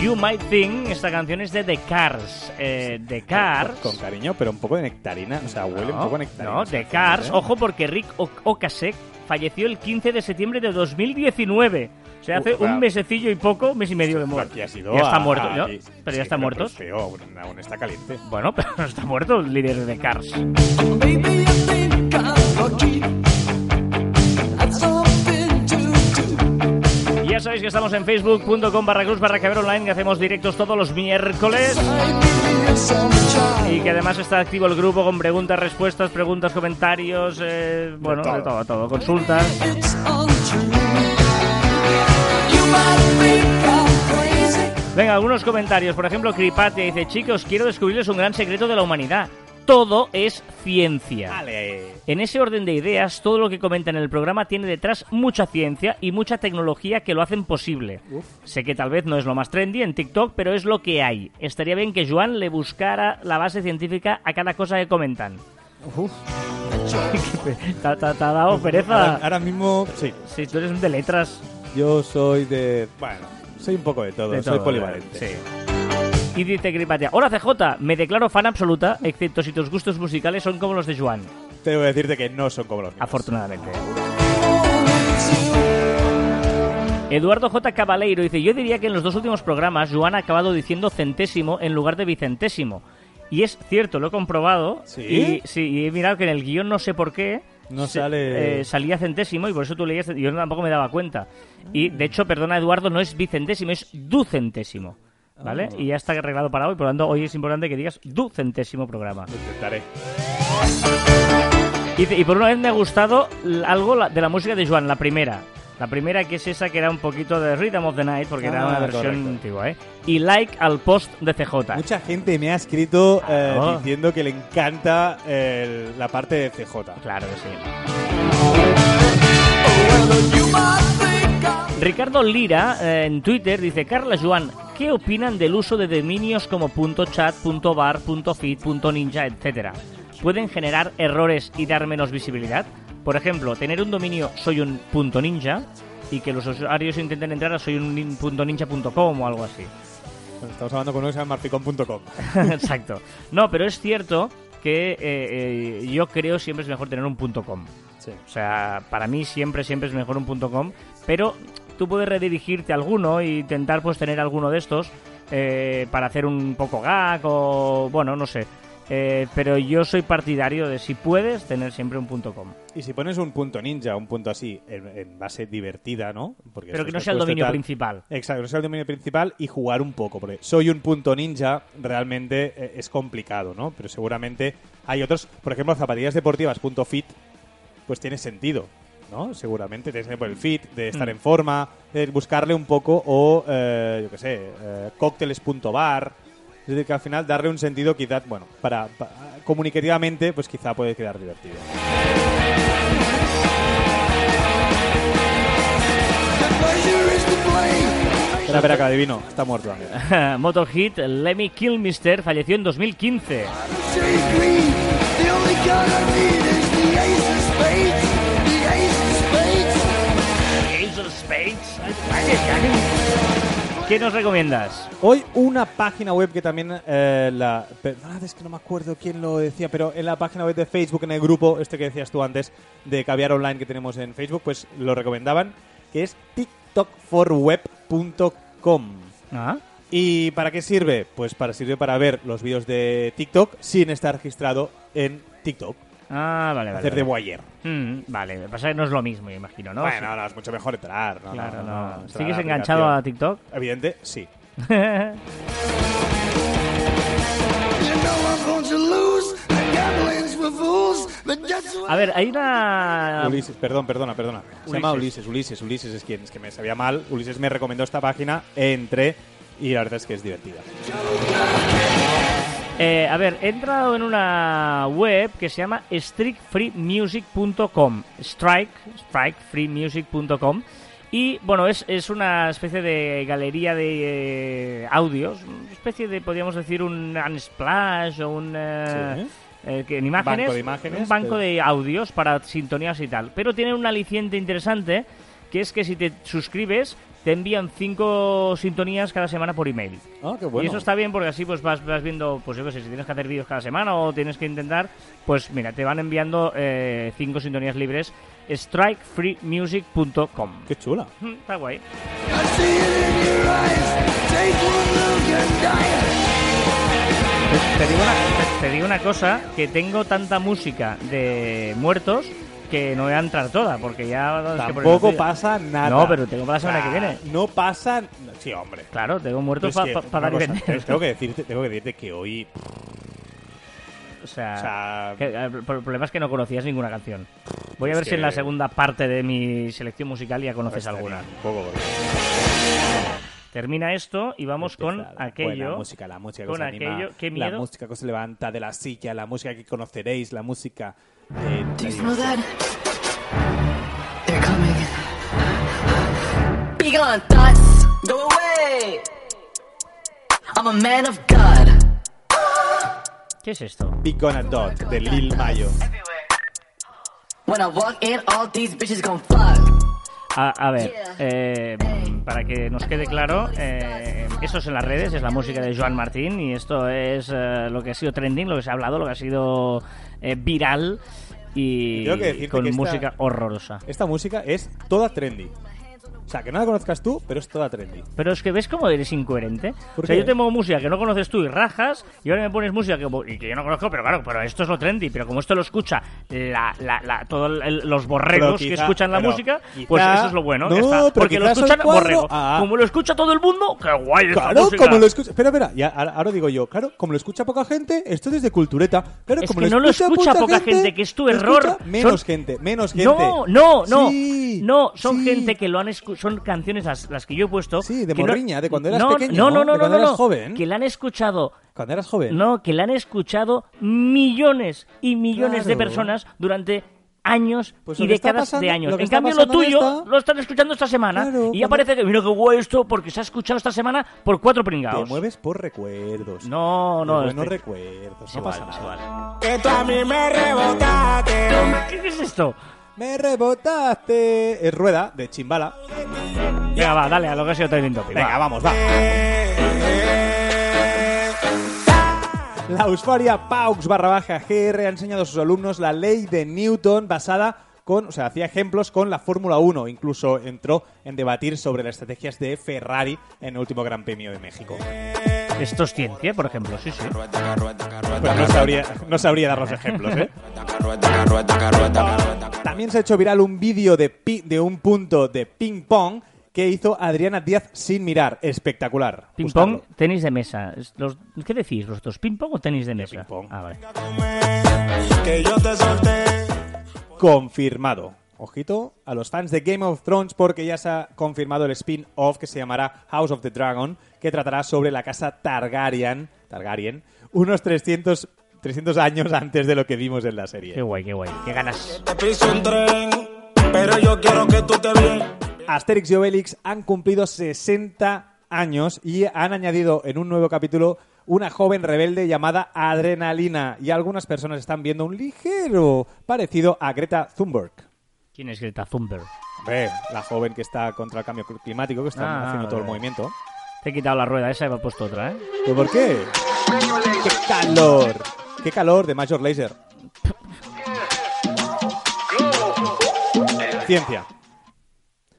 You Might Think, esta canción es de The Cars. Eh, The Cars. Con, con cariño, pero un poco de nectarina. O sea, huele un poco a nectarina. No, The Cars. ¿eh? Ojo, porque Rick Ocasek falleció el 15 de septiembre de 2019. O sea, hace Uh, un mesecillo y poco, mes y medio de muerto. Aquí ha sido ya está a- muerto, ¿no? Pero sí, ya está muerto. pero es feo, aún, aún está caliente. Bueno, [laughs] pero no está muerto el líder de The Cars. Sabéis que estamos en facebook.com barra cruz barra caber online, que hacemos directos todos los miércoles. Y que además está activo el grupo con preguntas, respuestas, preguntas, comentarios, eh, bueno, de todo. todo, todo, consultas. Venga, algunos comentarios. Por ejemplo, Cripatia dice, chicos, quiero descubrirles un gran secreto de la humanidad. Todo es ciencia. Vale. En ese orden de ideas, todo lo que comentan en el programa tiene detrás mucha ciencia y mucha tecnología que lo hacen posible. Sé que tal vez no es lo más trendy en TikTok, pero es lo que hay. Estaría bien que Joan le buscara la base científica a cada cosa que comentan. [laughs] ¿Te, ha- te ha- dado pereza? ahora mismo, sí. Si tú eres de letras. Yo soy de. Bueno, soy un poco de todo. de soy todo, polivalente. Sí. Y dice Gripatia, hola CJ, me declaro fan absoluta, excepto si tus gustos musicales son como los de Joan. Tengo que decirte que no son como los míos. Afortunadamente. Eduardo J. Cabaleiro dice, yo diría que en los dos últimos programas Joan ha acabado diciendo centésimo en lugar de vicentésimo. Y es cierto, lo he comprobado. ¿Sí? Y, sí, y he mirado que en el guion no sé por qué. No se- sale- eh, salía centésimo y por eso tú leías. Yo tampoco me daba cuenta. Y de hecho, perdona Eduardo, no es vicentésimo, es ducentésimo. ¿Vale? Ah. Y ya está arreglado para hoy. Por lo tanto, hoy es importante que digas ducentésimo programa. Lo intentaré. Y, y por una vez me ha gustado algo de la música de Joan, la primera. La primera que es esa que era un poquito de Rhythm of the Night, porque era Ah, una versión correcto. antigua, ¿eh? Y like al post de CJ. Mucha gente me ha escrito eh, Claro. diciendo que le encanta el- la parte de CJ. Claro que sí. Ricardo Lira eh, en Twitter dice, Carla Joan, ¿qué opinan del uso de dominios como .chat, .bar, .fit, .ninja, etcétera? ¿Pueden generar errores y dar menos visibilidad? Por ejemplo, tener un dominio soy un punto .ninja y que los usuarios intenten entrar a soy un punto .ninja.com o algo así. Bueno, estamos hablando con uno que se llama. [laughs] Exacto. No, pero es cierto que eh, eh, yo creo siempre es mejor tener un punto .com. Sí. O sea, para mí siempre, siempre es mejor un punto .com, pero tú puedes redirigirte a alguno e intentar pues tener alguno de estos eh, para hacer un poco gag o, bueno, no sé. Eh, pero yo soy partidario de si puedes tener siempre un punto .com. Y si pones un punto ninja, un punto así, en, en base divertida, ¿no? Porque Pero que no sea el dominio tal. principal. Exacto, no sea el dominio principal y jugar un poco. Porque soy un punto ninja, realmente eh, es complicado, ¿no? Pero seguramente hay otros, por ejemplo, zapatillas deportivas punto fit, pues tiene sentido, ¿no? Seguramente tienes que por el fit, de estar Mm. en forma, de buscarle un poco, o, eh, yo qué sé, eh, cócteles.bar. Es decir, que al final darle un sentido quizás, bueno, para, pa- comunicativamente, pues quizá puede quedar divertido. Espera, espera, que adivino, está muerto también. [laughs] Motorhead, Lemmy Kilmister, falleció en 2015. [laughs] ¿Qué nos recomiendas? Hoy una página web que también eh, la... Perdonad, es que no me acuerdo quién lo decía, pero en la página web de Facebook, en el grupo, este que decías tú antes, de Caviar Online que tenemos en Facebook, pues lo recomendaban, que es tiktokforweb.com. Ah, ¿Y para qué sirve? Pues para sirve para ver los vídeos de TikTok sin estar registrado en TikTok. Ah vale, vale. hacer de vale. voyeur. Mm, vale, lo que pasa es que no es lo mismo, me imagino, ¿no? Bueno, no, es mucho mejor entrar. No, Claro, no, no. no, entrar ¿Sigues enganchado a. TikTok? Evidente, sí. [laughs] A ver, hay una... Ulises, perdón, perdona, perdona. Se llama Ulises, Ulises, Ulises es quien, es que me sabía mal. Ulises me recomendó esta página, entré y la verdad es que es divertida. Eh, a ver, he entrado en una web que se llama strikefreemusic.com. Strike, strikefreemusic.com. Y bueno, es, es una especie de galería de eh, audios, una especie de, podríamos decir, un Unsplash o un... eh, Sí. eh, que en imágenes, Banco de imágenes, un banco pero- de audios para sintonías y tal. Pero tiene un aliciente interesante, que es que si te suscribes, te envían cinco sintonías cada semana por email. Ah, qué bueno. Y eso está bien porque así pues vas, vas viendo, pues yo qué sé, si tienes que hacer vídeos cada semana o tienes que intentar, pues mira, te van enviando eh, cinco sintonías libres. strikefreemusic.com. Qué chula. Mm, Está guay. Die. Te, digo una, te digo una cosa, que tengo tanta música de muertos que no voy a entrar toda, porque ya... es que por Tampoco pasa nada. No, pero tengo para la semana que viene. No pasa... Sí, hombre. Claro, tengo muertos Pero es para que, dar y vender. tengo que decirte, tengo que decirte que hoy... O sea, O sea, que, el problema es que no conocías ninguna canción. Voy a ver si en la segunda parte de mi selección musical ya conoces alguna. Un poco Termina esto y vamos con aquello. música, la música que con os anima, aquello. Qué La miedo. música que os levanta de la silla, la música que conoceréis, la música de... Do you la smell diversión. that? They're coming. Be gone, thoughts. Go away. I'm a man of God. ¿Qué es esto? Big Gonna Dot, de Lil Mayo. When I walk in, all these bitches gon' fuck. A, a ver, eh, para que nos quede claro, eh, eso es en las redes, es la música de Joan Martín y esto es eh, lo que ha sido trending, lo que se ha hablado, lo que ha sido eh, viral y Tengo que decirte con que esta- música horrorosa. Esta música es toda trendy. Sea, que no la conozcas tú, pero es toda trendy. Pero es que ves cómo eres incoherente. ¿Por o sea, qué? yo tengo música que no conoces tú y rajas, y ahora me pones música que, y que yo no conozco, pero claro, pero esto es lo trendy. Pero como esto lo escucha la, la, la, todos los borregos que escuchan la música, quizá- pues eso es lo bueno. No, está. Porque lo escuchan el cuadro- borrego. Ah. Como lo escucha todo el mundo, qué guay esta Claro, música. como lo escucha. Espera, espera, ya, ahora, digo yo, claro, como lo escucha poca gente, esto es de cultureta. Claro, Es como que no lo escucha poca gente, que es tu error. Menos Son- gente, menos gente. No, no, no. Sí, no, son sí. gente que lo han escu- son canciones las, las que yo he puesto. Sí, de que no- de cuando eras no, pequeño, No, no, de no, no, cuando no, eras no, joven. Que la han escuchado Cuando eras joven. No, que la han escuchado millones y millones de personas durante años Pues y décadas pasando- de años. En cambio, lo tuyo esta- lo están escuchando esta semana Claro, y ya cuando- parece que, mira qué guay esto porque se ha escuchado esta semana por cuatro Te pringados. mueves por recuerdos. No, Por no, buenos este- recuerdos. es no igual, pasa es nada. igual. Que tú a mí me rebotaste. ¿Qué, qué es esto? Me rebotaste. Es rueda de chimbala. Venga, va, dale a lo que ha sido trending topic. Venga, va. vamos, va. La usuaria Paux barra baja GR ha enseñado a sus alumnos la ley de Newton basada con, o sea, hacía ejemplos con la Fórmula 1. Incluso entró en debatir sobre las estrategias de Ferrari en el último Gran Premio de México. Esto es ciencia, por ejemplo, sí, sí. Pues no sabría, no sabría dar los ejemplos, ¿eh? También se ha hecho viral un vídeo de, pi- de un punto de ping pong que hizo Adriana Díaz sin mirar. Espectacular. Ping Buscadlo. pong, tenis de mesa. Los- ¿Qué decís vosotros? ¿Ping pong o tenis de mesa? ping pong. Ah, vale. Que yo te solté. confirmado. Ojito a los fans de Game of Thrones porque ya se ha confirmado el spin-off que se llamará House of the Dragon, que tratará sobre la casa Targaryen, Targaryen unos 300, 300 años antes de lo que vimos en la Qué serie. guay, qué guay. Qué ganas. Te piso un tren. Pero yo quiero que tú te bien. Asterix y Obelix han cumplido 60 años y han añadido en un nuevo capítulo una joven rebelde llamada Adrenalina y algunas personas están viendo un ligero parecido a Greta Thunberg. ¿Quién es Greta Thunberg? Hombre, la joven que está contra el cambio climático, que está Ah, haciendo todo el movimiento. Te he quitado la rueda esa y me he puesto otra, ¿eh? ¿Pero por qué? ¡Qué calor! ¡Qué calor de Major Laser! Ciencia.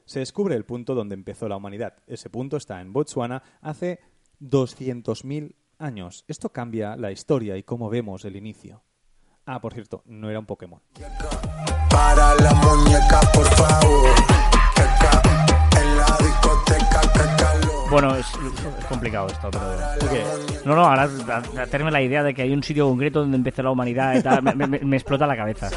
Se descubre el punto donde empezó la humanidad. Ese punto está en Botswana hace 200.000 años. Esto cambia la historia y cómo vemos el inicio. Ah, por cierto, no era un Pokémon. Para la muñeca, por favor. En la discoteca. Bueno, es, es complicado esto, pero... ¿Por qué? No, no, ahora hacerme la idea de que hay un sitio concreto donde empezó la humanidad y tal, me, me- me explota la cabeza.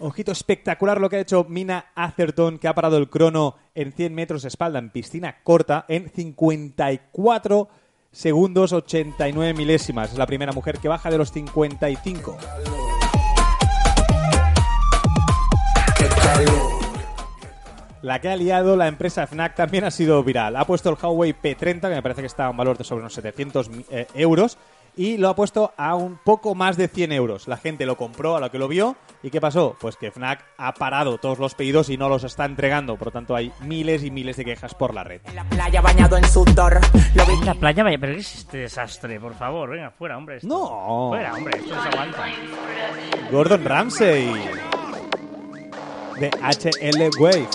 Ojito espectacular lo que ha hecho Mina Atherton, que ha parado el crono en 100 metros de espalda en piscina corta en 54 segundos 89 milésimas. Es la primera mujer que baja de los 55. La que ha liado la empresa Fnac también ha sido viral. Ha puesto el Huawei P30, que me parece que está a un valor de sobre unos 700 eh, euros, y lo ha puesto a un poco más de 100 euros. La gente lo compró a lo que lo vio. ¿Y qué pasó? Pues que Fnac ha parado todos los pedidos y no los está entregando. Por lo tanto, hay miles y miles de quejas por la red. En la playa bañado en sudor. Lo vi En la playa, vaya, pero ¿qué es este desastre? Por favor, venga, fuera, hombre. esto. No. Fuera, hombre, esto no se aguanta. Gordon Ramsay. De HL Wave.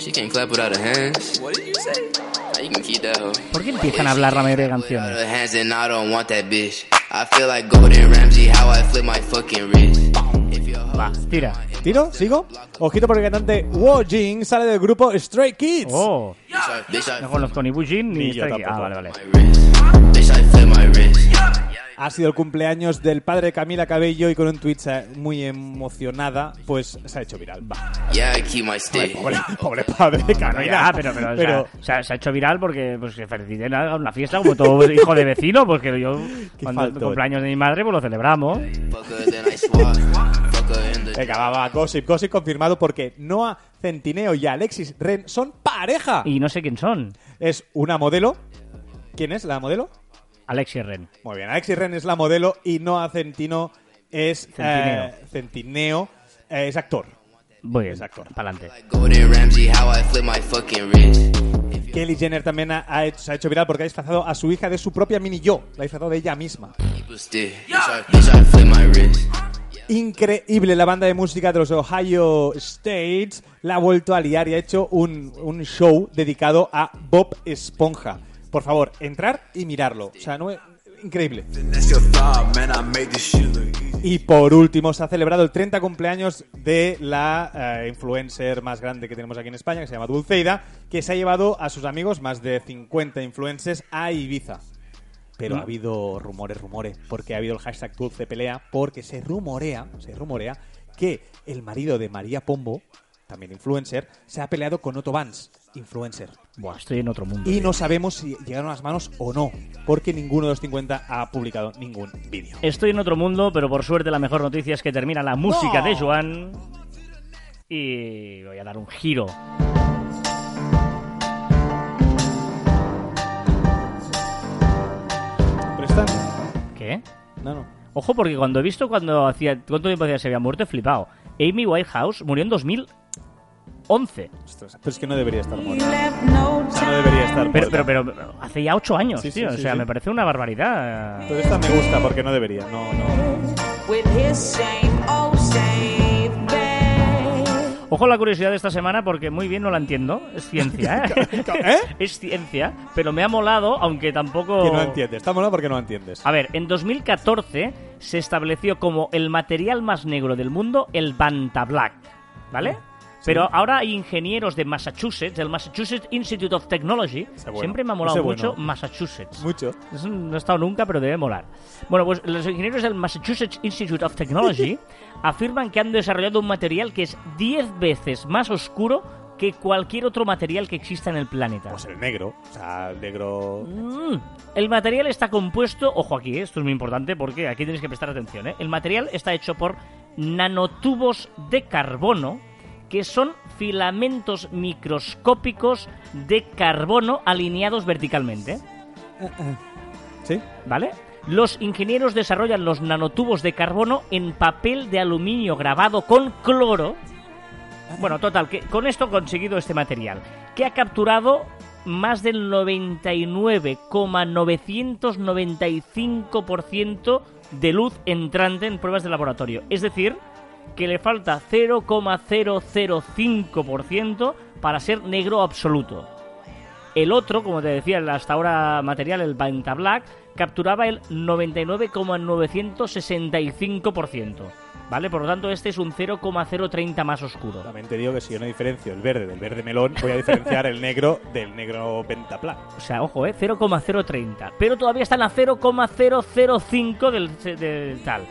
She can't clap without her hands. What did you say? You can keep that hoe. ¿Por qué empiezan a hablar la mayoría de Without canciones? her hands and I don't want that bitch. I feel like Gordon Ramsay, how I flip my fucking wrist. If your hoe Va, tira. ¿Tiro? ¿Sigo? Ojito porque el cantante Wojin sale del grupo Stray Kids. Oh, bitch, I, bitch, I no conozco ni Bujin ni Ni yo Stray Kids. Ah, tampoco. vale, vale. my wrist. Bitch, I flip my wrist. Ha sido el cumpleaños del padre de Camila Cabello y con un tweet eh, muy emocionada, pues se ha hecho viral. Va. Stick. Pobre, pobre padre de Camila. ya, pero, pero, o sea, Pero- se, ha, se ha hecho viral porque pues, que feliciten a una fiesta como todo hijo de vecino, porque yo, [laughs] cuando el cumpleaños de mi madre, pues lo celebramos. Venga, va, va, gossip, gossip confirmado porque Noah Centineo y Alexis Ren son pareja. Y no sé quién son. Es una modelo. ¿Quién es la modelo? Alexi Ren. Muy bien, Alexis Ren es la modelo y Noah Centino es Centineo. eh, Centineo, eh, es actor. Muy bien, Es actor. para adelante. Kelly Jenner también ha, ha hecho- se ha hecho viral porque ha disfrazado a su hija de su propia mini yo. La ha disfrazado de ella misma. Increíble, la banda de música de los Ohio States la ha vuelto a liar y ha hecho un, un show dedicado a Bob Esponja. Por favor, entrar y mirarlo. O sea, no es- increíble. Y por último, se ha celebrado el 30 cumpleaños de la eh, influencer más grande que tenemos aquí en España, que se llama Dulceida, que se ha llevado a sus amigos, más de 50 influencers, a Ibiza. Pero ha habido rumores, rumores, porque ha habido el hashtag Dulce Pelea, porque se rumorea, se rumorea que el marido de María Pombo, también influencer, se ha peleado con Otto Vance, influencer. Buah, estoy en otro mundo. Y tío. no sabemos si llegaron a las manos o no, porque ninguno de los 50 ha publicado ningún vídeo. Estoy en otro mundo, pero por suerte la mejor noticia es que termina la música No. de Joan. Y voy a dar un giro. ¿Prestan? ¿Qué? No, no. Ojo, porque cuando he visto cuando hacía cuánto tiempo hacía se había muerto, he flipado. Amy Whitehouse murió en 2011. Ostras, pero es que no debería estar muerto. O sea, no debería estar Pero, muerta. pero, pero hace ya ocho años, Sí, sí, tío. sí, o sea, sí. me parece una barbaridad. Pero esta me gusta porque no debería. No, no. Ojo la curiosidad de esta semana porque muy bien no la entiendo. Es ciencia, ¿eh? [laughs] ¿Eh? [laughs] es ciencia, pero me ha molado, aunque tampoco... Que no entiendes. Está molado porque no entiendes. A ver, en 2014 se estableció como el material más negro del mundo el Banta Black, ¿vale? Pero ahora hay ingenieros de Massachusetts, del Massachusetts Institute of Technology. Bueno, Siempre me ha molado ese mucho bueno. Massachusetts. Mucho. No he estado nunca, pero debe molar. Bueno, pues los ingenieros del Massachusetts Institute of Technology [laughs] afirman que han desarrollado un material que es 10 veces más oscuro que cualquier otro material que exista en el planeta. Pues el negro. O sea, el negro. Mm. El material está compuesto, ojo aquí, eh, esto es muy importante porque aquí tenéis que prestar atención. ¿eh? El material está hecho por nanotubos de carbono que son filamentos microscópicos de carbono alineados verticalmente. ¿Sí? ¿Vale? Los ingenieros desarrollan los nanotubos de carbono en papel de aluminio grabado con cloro. Bueno, total, que con esto he conseguido este material, que ha capturado más del 99,995% de luz entrante en pruebas de laboratorio. Es decir, que le falta 0,005% para ser negro absoluto. El otro, como te decía, el hasta ahora material, el Penta Black, capturaba el 99,965%. ¿Vale? Por lo tanto, este es un 0,030 más oscuro. También te digo que si yo no diferencio el verde del verde melón, voy a diferenciar el negro del negro pentaplan. O sea, ojo, ¿eh? 0,030. Pero todavía está en la 0,005 del, del tal.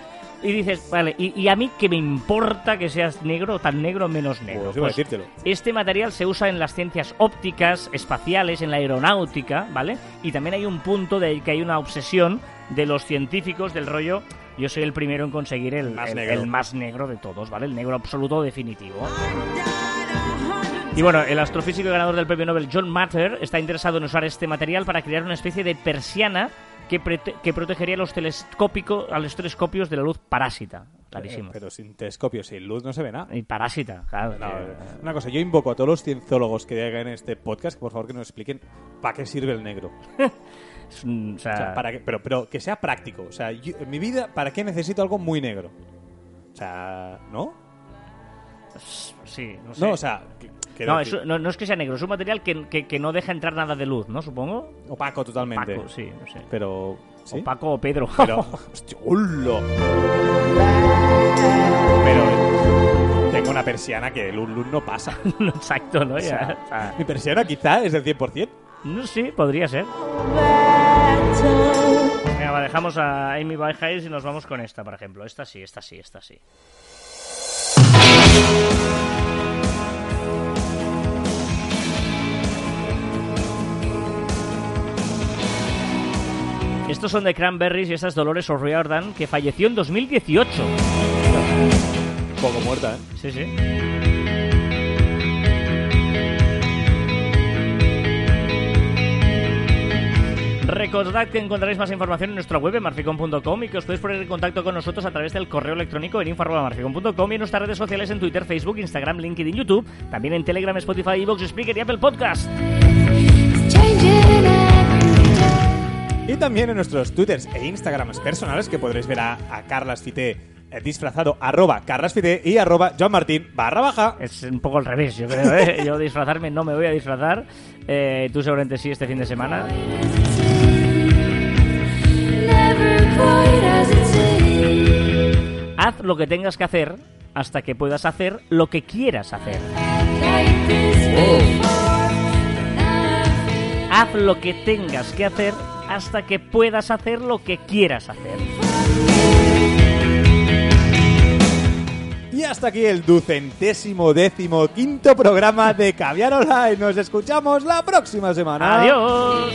Y dices, vale, y, y a mí que me importa que seas negro, tan negro, menos negro. Pues a decírtelo. este material se usa en las ciencias ópticas, espaciales, en la aeronáutica, ¿vale? Y también hay un punto de que hay una obsesión de los científicos del rollo. Yo soy el primero en conseguir el, Más el- negro. el más negro de todos, ¿vale? El negro absoluto definitivo. Y bueno, el astrofísico y ganador del premio Nobel John Matter está interesado en usar este material para crear una especie de persiana que, que protegería a los, telescópico- a los telescopios de la luz parásita. Clarísimo. Eh, Pero sin telescopio, sin luz, no se ve nada. Y parásita, claro. No, que- una cosa, yo invoco a todos los cienciólogos que hagan este podcast, que por favor que nos expliquen para qué sirve el negro. [laughs] o sea, O sea, para que- pero, pero que sea práctico. O sea, yo- en mi vida, ¿para qué necesito algo muy negro? O sea, ¿no? sí, no sé. No, o sea, que- no, es- no, no es que sea negro, es un material que, que- que no deja entrar nada de luz, ¿no? Supongo. opaco totalmente. Opaco, sí, no sé. Pero, ¿sí? Opaco o Pedro. Pero, [laughs] hostia. Pero tengo una persiana que el luz no pasa. [laughs] Exacto, ¿no? O Ya, sea, o sea, mi persiana quizá es del 100%. no sí, podría ser. Venga, va, dejamos a Amy Winehouse y nos vamos con esta, por ejemplo. Esta sí, esta sí, esta sí. Estos son de Cranberries y esta es Dolores O'Riordan, que falleció en 2018. Poco muerta, ¿eh? Sí, sí. Recordad que encontraréis más información en nuestra web en marficon.com y que os podéis poner en contacto con nosotros a través del correo electrónico en info.marficon.com y en nuestras redes sociales en Twitter, Facebook, Instagram, LinkedIn, YouTube, también en Telegram, Spotify, Evox, Spreaker y Apple Podcast. Y también en nuestros twitters e instagrams personales que podréis ver a, a Carlas Fité eh, disfrazado arroba Carlas Fité y arroba Joan Martín barra baja. Es un poco al revés, yo creo. ¿eh? Yo disfrazarme no me voy a disfrazar. Eh, tú seguramente sí este fin de semana. Haz lo que tengas que hacer hasta que puedas hacer lo que quieras hacer. Haz lo que tengas que hacer hasta que puedas hacer lo que quieras hacer. Y hasta aquí el ducentésimo décimo quinto programa de Caviar Online. Nos escuchamos la próxima semana. Adiós.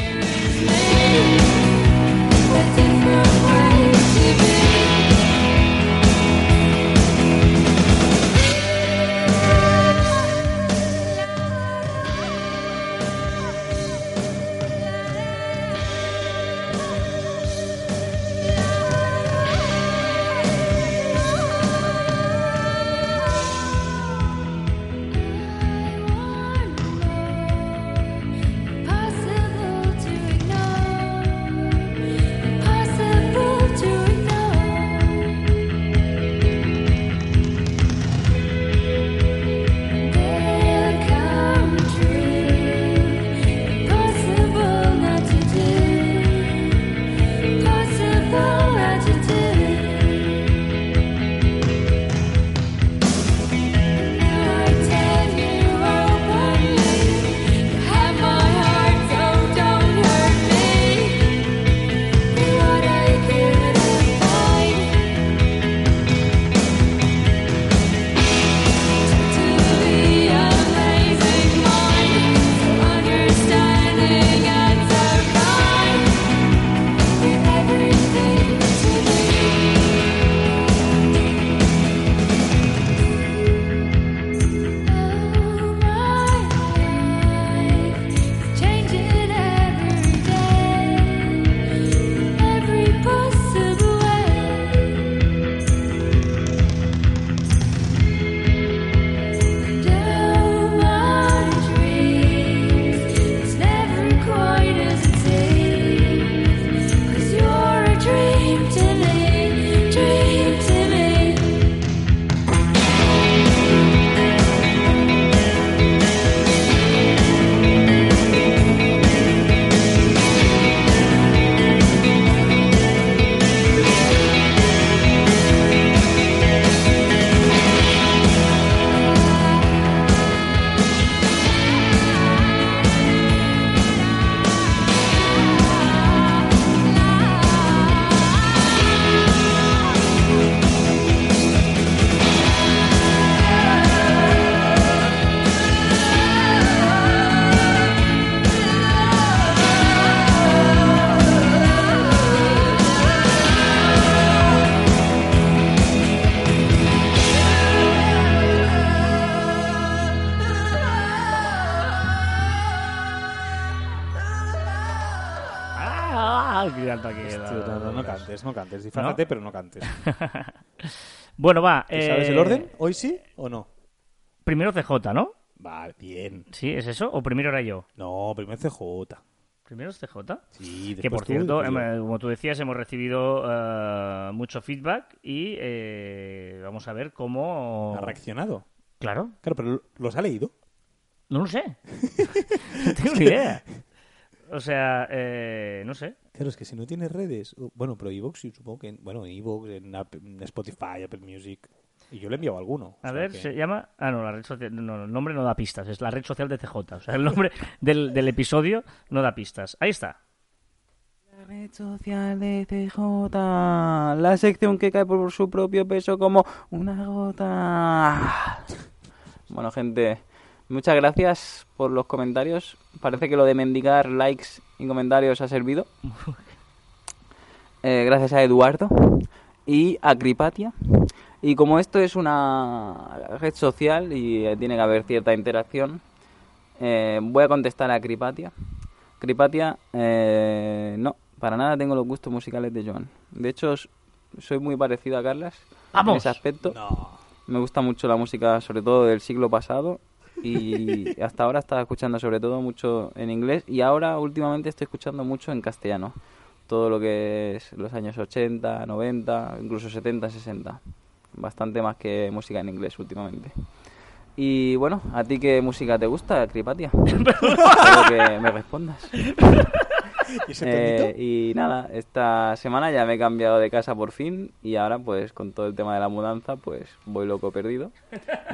Disfrázate, ¿No? pero no cantes. [laughs] Bueno, va. ¿Y ¿Sabes eh, el orden? ¿Hoy sí o no? Primero CJ, ¿no? Va, bien. ¿Sí? ¿Es eso? ¿O primero era yo? No, primero CJ. ¿Primero es CJ? Sí, Que por tú, cierto, como tú decías, hemos recibido eh, mucho feedback y eh, vamos a ver cómo. ¿Ha reaccionado? Claro, Claro, pero ¿los ha leído? no lo sé. [laughs] [laughs] no tengo ni idea. O sea, eh, no sé. Claro, es que si no tienes redes... Bueno, pero Evox, supongo que... Bueno, en Evox, en, en Spotify, Apple Music... Y yo le he enviado alguno. A ver, que- se llama. Ah, no, la red social. No, no, el nombre no da pistas, es la red social de CJ. O sea, el nombre [laughs] del, del episodio no da pistas. Ahí está. La red social de CJ, la sección que cae por su propio peso como una gota. Bueno, gente, muchas gracias por los comentarios. Parece que lo de mendigar likes y comentarios ha servido. Eh, gracias a Eduardo y a Cripatia. Y como esto es una red social y eh, tiene que haber cierta interacción, eh, voy a contestar a Cripatia. Cripatia, eh, no, para nada tengo los gustos musicales de Joan. De hecho, soy muy parecido a Carlas en ese aspecto. Me gusta mucho la música, sobre todo del siglo pasado. Y hasta ahora estaba escuchando sobre todo mucho en inglés y ahora últimamente estoy escuchando mucho en castellano. Todo lo que es los años 80, 90, incluso 70, 60. Bastante más que música en inglés últimamente. Y bueno, ¿a ti qué música te gusta, Cripatia? Espero [laughs] que me respondas. [laughs] ¿Y ese tonito? Eh, y nada, esta semana ya me he cambiado de casa por fin y ahora pues con todo el tema de la mudanza pues voy loco perdido.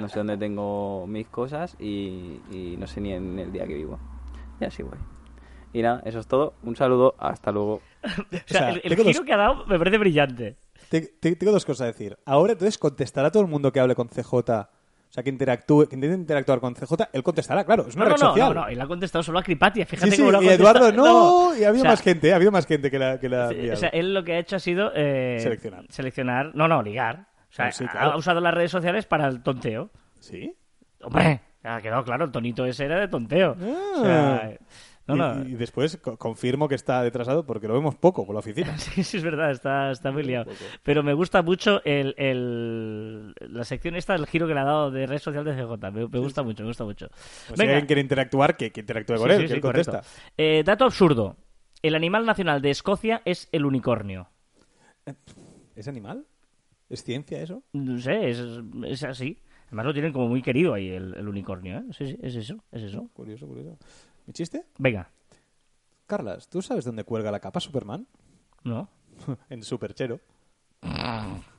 No sé dónde tengo mis cosas y, y no sé ni en el día que vivo. Y así voy. Y nada, eso es todo. Un saludo, hasta luego. [laughs] O sea, sea, el, el dos- que ha dado me parece brillante. Te- te- tengo dos cosas a decir. Ahora, entonces, contestará todo el mundo que hable con CJ. O sea, que interactúe, que intente interactuar con CJ, él contestará, claro. Es una No, red no, no, social. no, no, él ha contestado solo a Cripatia. Fíjate Sí, sí, cómo lo ha y. Eduardo, no, y ha habido O sea, más gente, ha habido más gente que la, que la O sea, él lo que ha hecho ha sido eh, Seleccionar. seleccionar- No, no, ligar. O sea, Ah, sí, claro. ha usado las redes sociales para el tonteo. ¿Sí? Hombre, ha quedado claro, el tonito ese era de tonteo. O sea, no, y, no. y después co- confirmo que está detrasado porque lo vemos poco por la oficina. [laughs] Sí, sí, es verdad, está, está muy liado. Pero me gusta mucho el, el- la sección esta, el giro que le ha dado de red social de CJ. Me, me gusta mucho, me gusta mucho. O si alguien quiere interactuar, que, que interactúe con Sí, él, que él contesta. Eh, dato absurdo. El animal nacional de Escocia es el unicornio. ¿Es animal? ¿Es ciencia eso? No sé, es, es así. Además lo tienen como muy querido ahí el, el unicornio, ¿eh? Sí, sí, es eso, es eso. Curioso, curioso. ¿Mi chiste? Venga, Carlas, ¿tú sabes dónde cuelga la capa Superman? ¿no? [laughs] en Superchero. [laughs]